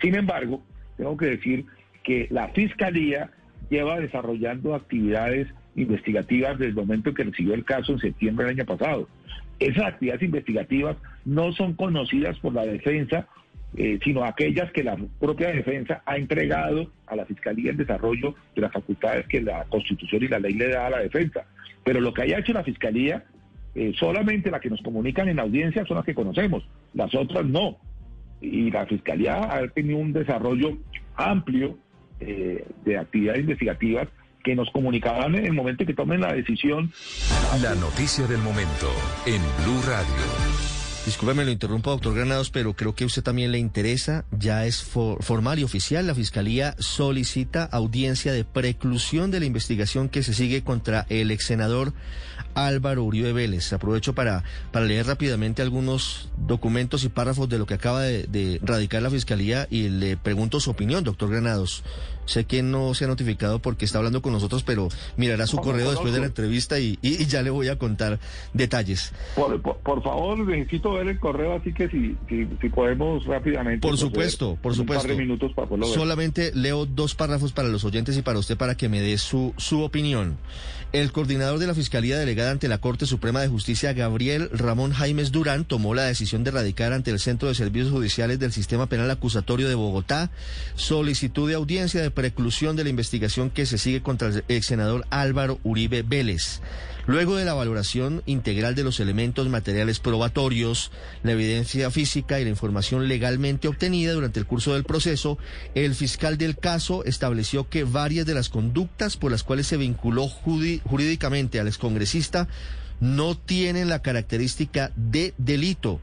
Sin embargo, tengo que decir que la Fiscalía lleva desarrollando actividades investigativas desde el momento en que recibió el caso en septiembre del año pasado. Esas actividades investigativas no son conocidas por la defensa, eh, sino aquellas que la propia defensa ha entregado a la Fiscalía en desarrollo de las facultades que la Constitución y la ley le da a la defensa. Pero lo que haya hecho la Fiscalía, eh, solamente las que nos comunican en audiencia son las que conocemos, las otras no. Y la Fiscalía ha tenido un desarrollo amplio eh, de actividades investigativas que nos comunicarán en el momento que tomen la decisión. La noticia del momento en Blue Radio. Discúlpeme, lo interrumpo, doctor Granados, pero creo que a usted también le interesa. Ya es for- formal y oficial. La Fiscalía solicita audiencia de preclusión de la investigación que se sigue contra el ex senador Álvaro Uribe Vélez. Aprovecho para, para leer rápidamente algunos documentos y párrafos de lo que acaba de, de radicar la Fiscalía y le pregunto su opinión, doctor Granados. Sé que no se ha notificado porque está hablando con nosotros, pero mirará su correo después de la entrevista y, ya le voy a contar detalles. Por, por- por favor, necesito ver el correo, así que si, si, si podemos rápidamente. Por supuesto, por supuesto. Un par de minutos para poderlo ver. Solamente leo dos párrafos para los oyentes y para usted para que me dé su, su opinión. El coordinador de la Fiscalía Delegada ante la Corte Suprema de Justicia, Gabriel Ramón Jaimes Durán, tomó la decisión de radicar ante el Centro de Servicios Judiciales del Sistema Penal Acusatorio de Bogotá solicitud de audiencia de preclusión de la investigación que se sigue contra el ex senador Álvaro Uribe Vélez. Luego de la valoración integral de los elementos materiales probatorios, la evidencia física y la información legalmente obtenida durante el curso del proceso, el fiscal del caso estableció que varias de las conductas por las cuales se vinculó jurídicamente al excongresista no tienen la característica de delito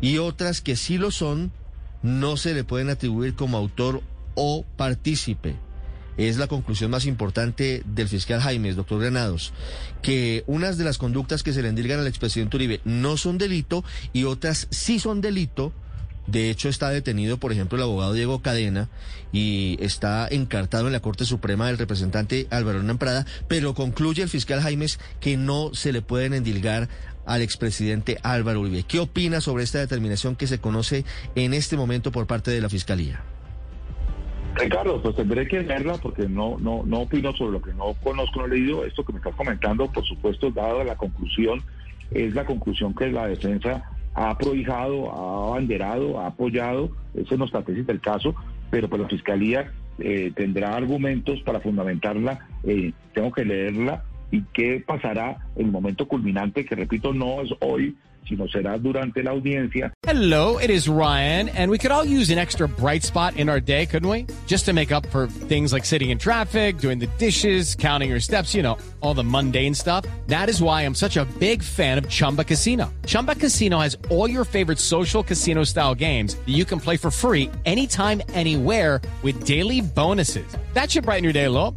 y otras que sí lo son no se le pueden atribuir como autor o partícipe. Es la conclusión más importante del fiscal Jaimes, doctor Granados, que unas de las conductas que se le endilgan al expresidente Uribe no son delito y otras sí son delito. De hecho, está detenido, por ejemplo, el abogado Diego Cadena y está encartado en la Corte Suprema del representante Álvaro Hernán Prada, pero concluye el fiscal Jaimes que no se le pueden endilgar al expresidente Álvaro Uribe. ¿Qué opina sobre esta determinación que se conoce en este momento por parte de la Fiscalía? Ricardo, pues tendré que leerla porque no, no, no opino sobre lo que no conozco, no he leído. Esto que me estás comentando, por supuesto, dado la conclusión, es la conclusión que la defensa ha prohijado, ha abanderado, ha apoyado. Esa no es la tesis del caso, pero pues la fiscalía eh, tendrá argumentos para fundamentarla. Eh, tengo que leerla y qué pasará el momento culminante, que repito, no es hoy, sino será durante la audiencia. Hello, it is Ryan, and we could all use an extra bright spot in our day, couldn't we? Just to make up for things like sitting in traffic, doing the dishes, counting your steps, you know, all the mundane stuff. That is why I'm such a big fan of Chumba Casino. Chumba Casino has all your favorite social casino style games that you can play for free anytime, anywhere with daily bonuses. That should brighten your day a little.